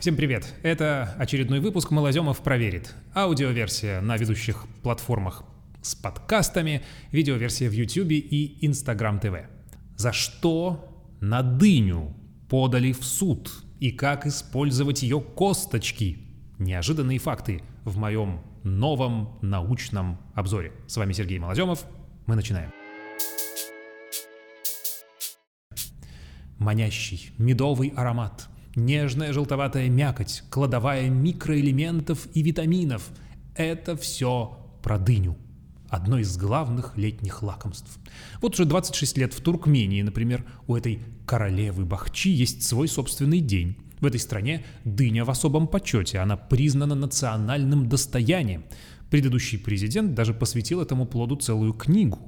Всем привет! Это очередной выпуск «Малоземов проверит». Аудиоверсия на ведущих платформах с подкастами, видеоверсия в YouTube и Instagram TV. За что на дыню подали в суд и как использовать ее косточки? Неожиданные факты в моем новом научном обзоре. С вами Сергей Малоземов. Мы начинаем. Манящий медовый аромат, нежная желтоватая мякоть, кладовая микроэлементов и витаминов – это все про дыню. Одно из главных летних лакомств. Вот уже 26 лет в Туркмении, например, у этой королевы Бахчи есть свой собственный день. В этой стране дыня в особом почете, она признана национальным достоянием. Предыдущий президент даже посвятил этому плоду целую книгу.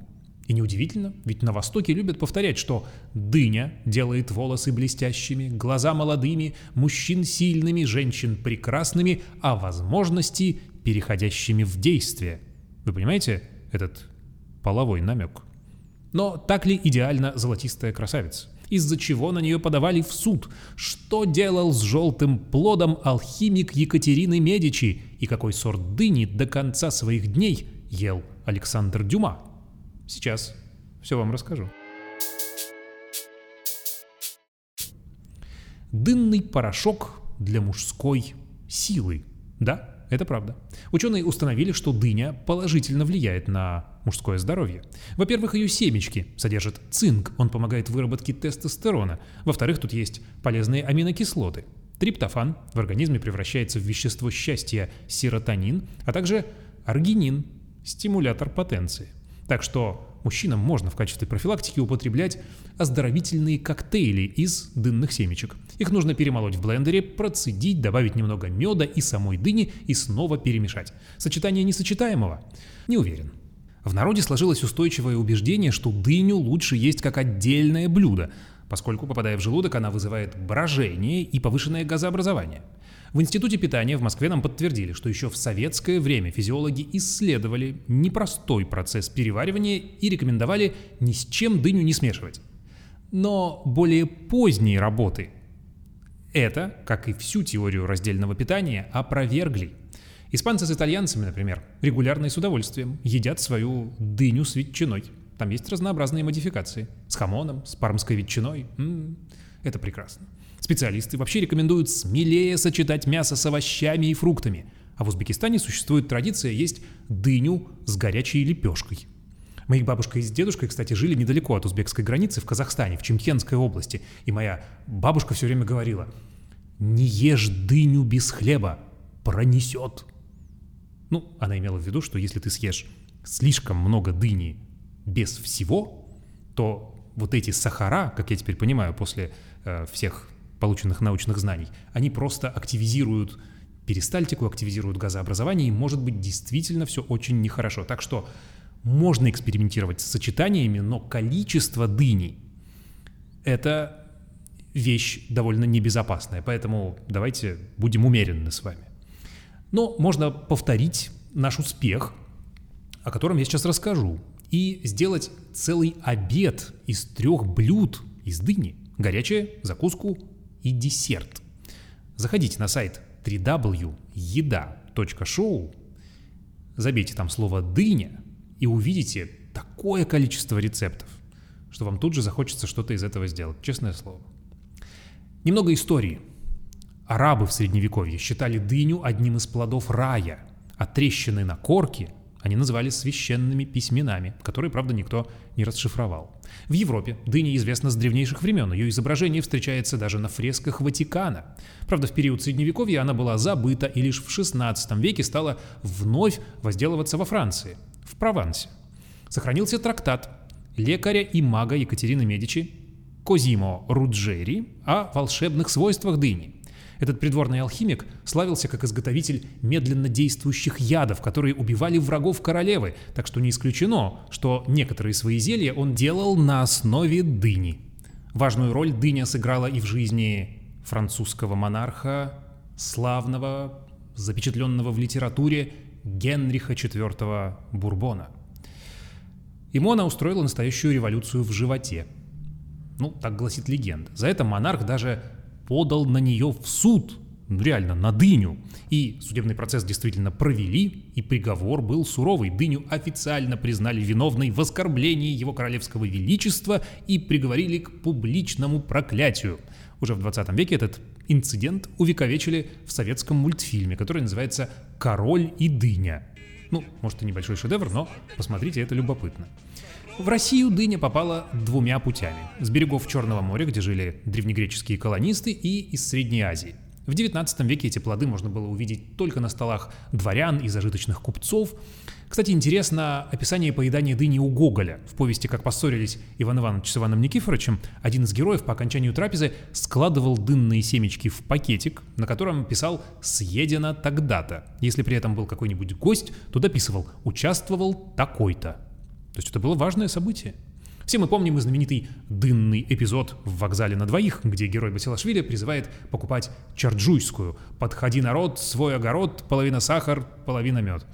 И неудивительно, ведь на Востоке любят повторять, что дыня делает волосы блестящими, глаза молодыми, мужчин сильными, женщин прекрасными, а возможности переходящими в действие. Вы понимаете этот половой намек? Но так ли идеально золотистая красавица? Из-за чего на нее подавали в суд? Что делал с желтым плодом алхимик Екатерины Медичи? И какой сорт дыни до конца своих дней ел Александр Дюма? Сейчас все вам расскажу. Дынный порошок для мужской силы. Да, это правда. Ученые установили, что дыня положительно влияет на мужское здоровье. Во-первых, ее семечки содержат цинк, он помогает выработке тестостерона. Во-вторых, тут есть полезные аминокислоты. Триптофан в организме превращается в вещество счастья серотонин, а также аргинин, стимулятор потенции. Так что мужчинам можно в качестве профилактики употреблять оздоровительные коктейли из дынных семечек. Их нужно перемолоть в блендере, процедить, добавить немного меда и самой дыни и снова перемешать. Сочетание несочетаемого? Не уверен. В народе сложилось устойчивое убеждение, что дыню лучше есть как отдельное блюдо, поскольку, попадая в желудок, она вызывает брожение и повышенное газообразование – в Институте питания в Москве нам подтвердили, что еще в советское время физиологи исследовали непростой процесс переваривания и рекомендовали ни с чем дыню не смешивать. Но более поздние работы это, как и всю теорию раздельного питания, опровергли. Испанцы с итальянцами, например, регулярно и с удовольствием едят свою дыню с ветчиной. Там есть разнообразные модификации. С хамоном, с пармской ветчиной. М-м, это прекрасно. Специалисты вообще рекомендуют смелее сочетать мясо с овощами и фруктами. А в Узбекистане существует традиция есть дыню с горячей лепешкой. Мои бабушка и с дедушкой, кстати, жили недалеко от узбекской границы в Казахстане, в Чемкенской области. И моя бабушка все время говорила, не ешь дыню без хлеба, пронесет. Ну, она имела в виду, что если ты съешь слишком много дыни без всего, то вот эти сахара, как я теперь понимаю, после э, всех полученных научных знаний, они просто активизируют перистальтику, активизируют газообразование, и может быть действительно все очень нехорошо. Так что можно экспериментировать с сочетаниями, но количество дыни – это вещь довольно небезопасная, поэтому давайте будем умеренны с вами. Но можно повторить наш успех, о котором я сейчас расскажу, и сделать целый обед из трех блюд из дыни. Горячая, закуску и десерт. Заходите на сайт www.еда.шоу, забейте там слово «дыня» и увидите такое количество рецептов, что вам тут же захочется что-то из этого сделать, честное слово. Немного истории. Арабы в Средневековье считали дыню одним из плодов рая, а трещины на корке они называли священными письменами, которые, правда, никто не расшифровал. В Европе дыня известна с древнейших времен, ее изображение встречается даже на фресках Ватикана. Правда, в период Средневековья она была забыта и лишь в XVI веке стала вновь возделываться во Франции, в Провансе. Сохранился трактат лекаря и мага Екатерины Медичи Козимо Руджери о волшебных свойствах дыни – этот придворный алхимик славился как изготовитель медленно действующих ядов, которые убивали врагов королевы, так что не исключено, что некоторые свои зелья он делал на основе дыни. Важную роль дыня сыграла и в жизни французского монарха, славного, запечатленного в литературе Генриха IV Бурбона. Ему она устроила настоящую революцию в животе. Ну, так гласит легенда. За это монарх даже подал на нее в суд, ну, реально на дыню. И судебный процесс действительно провели, и приговор был суровый. Дыню официально признали виновной в оскорблении его королевского величества и приговорили к публичному проклятию. Уже в 20 веке этот инцидент увековечили в советском мультфильме, который называется «Король и дыня». Ну, может, и небольшой шедевр, но посмотрите, это любопытно. В Россию дыня попала двумя путями. С берегов Черного моря, где жили древнегреческие колонисты, и из Средней Азии. В XIX веке эти плоды можно было увидеть только на столах дворян и зажиточных купцов. Кстати, интересно описание поедания дыни у Гоголя. В повести «Как поссорились Иван Иванович с Иваном Никифоровичем» один из героев по окончанию трапезы складывал дынные семечки в пакетик, на котором писал «съедено тогда-то». Если при этом был какой-нибудь гость, то дописывал «участвовал такой-то». То есть это было важное событие. Все мы помним и знаменитый дынный эпизод в «Вокзале на двоих», где герой Басилашвили призывает покупать чарджуйскую «Подходи, народ, свой огород, половина сахар, половина мед».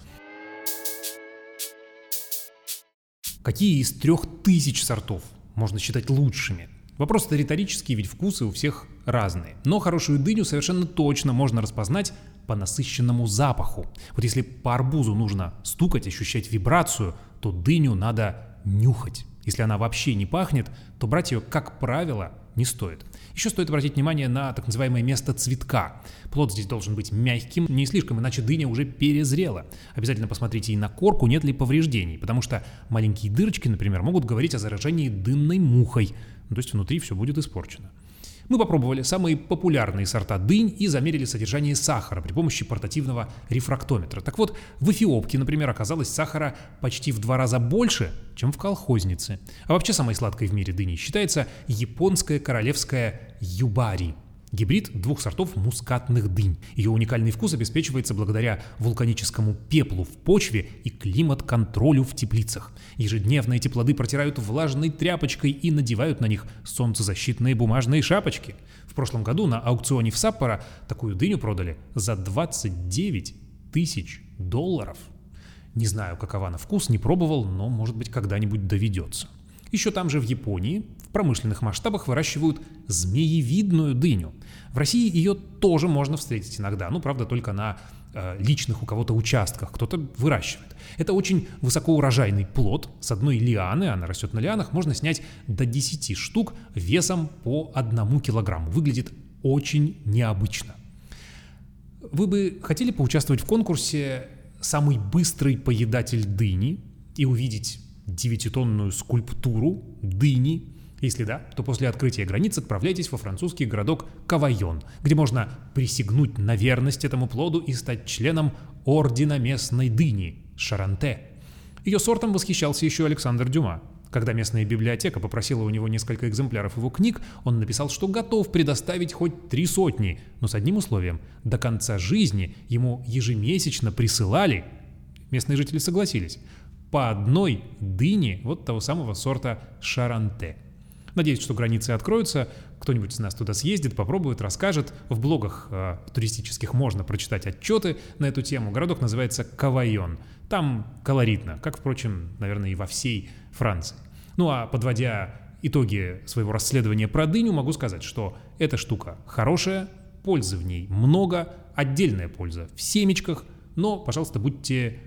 Какие из трех тысяч сортов можно считать лучшими? Вопрос-то риторический, ведь вкусы у всех разные. Но хорошую дыню совершенно точно можно распознать по насыщенному запаху. Вот если по арбузу нужно стукать, ощущать вибрацию, то дыню надо нюхать. Если она вообще не пахнет, то брать ее, как правило, не стоит. Еще стоит обратить внимание на так называемое место цветка. Плод здесь должен быть мягким, не слишком, иначе дыня уже перезрела. Обязательно посмотрите и на корку, нет ли повреждений, потому что маленькие дырочки, например, могут говорить о заражении дынной мухой. Ну, то есть внутри все будет испорчено. Мы попробовали самые популярные сорта дынь и замерили содержание сахара при помощи портативного рефрактометра. Так вот, в Эфиопке, например, оказалось сахара почти в два раза больше, чем в колхознице. А вообще самой сладкой в мире дыни считается японская королевская юбари – Гибрид двух сортов мускатных дынь. Ее уникальный вкус обеспечивается благодаря вулканическому пеплу в почве и климат-контролю в теплицах. Ежедневно эти плоды протирают влажной тряпочкой и надевают на них солнцезащитные бумажные шапочки. В прошлом году на аукционе в Саппоро такую дыню продали за 29 тысяч долларов. Не знаю, какова на вкус, не пробовал, но может быть когда-нибудь доведется. Еще там же в Японии в промышленных масштабах выращивают змеевидную дыню. В России ее тоже можно встретить иногда, ну, правда, только на э, личных у кого-то участках, кто-то выращивает. Это очень высокоурожайный плод. С одной лианы, она растет на лианах, можно снять до 10 штук весом по одному килограмму. Выглядит очень необычно. Вы бы хотели поучаствовать в конкурсе «Самый быстрый поедатель дыни» и увидеть девятитонную скульптуру дыни. Если да, то после открытия границ отправляйтесь во французский городок Кавайон, где можно присягнуть на верность этому плоду и стать членом Ордена местной дыни – Шаранте. Ее сортом восхищался еще Александр Дюма. Когда местная библиотека попросила у него несколько экземпляров его книг, он написал, что готов предоставить хоть три сотни, но с одним условием – до конца жизни ему ежемесячно присылали, местные жители согласились, по одной дыне вот того самого сорта Шаранте. Надеюсь, что границы откроются, кто-нибудь из нас туда съездит, попробует, расскажет. В блогах э, туристических можно прочитать отчеты на эту тему. Городок называется Кавайон. Там колоритно, как, впрочем, наверное, и во всей Франции. Ну а подводя итоги своего расследования про дыню, могу сказать, что эта штука хорошая, пользы в ней много, отдельная польза в семечках, но, пожалуйста, будьте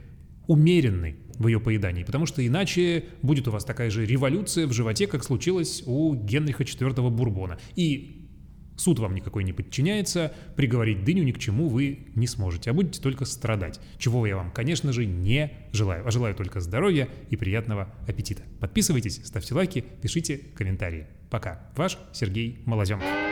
умеренны в ее поедании, потому что иначе будет у вас такая же революция в животе, как случилось у Генриха IV Бурбона. И суд вам никакой не подчиняется, приговорить дыню ни к чему вы не сможете, а будете только страдать, чего я вам, конечно же, не желаю, а желаю только здоровья и приятного аппетита. Подписывайтесь, ставьте лайки, пишите комментарии. Пока. Ваш Сергей Малоземов.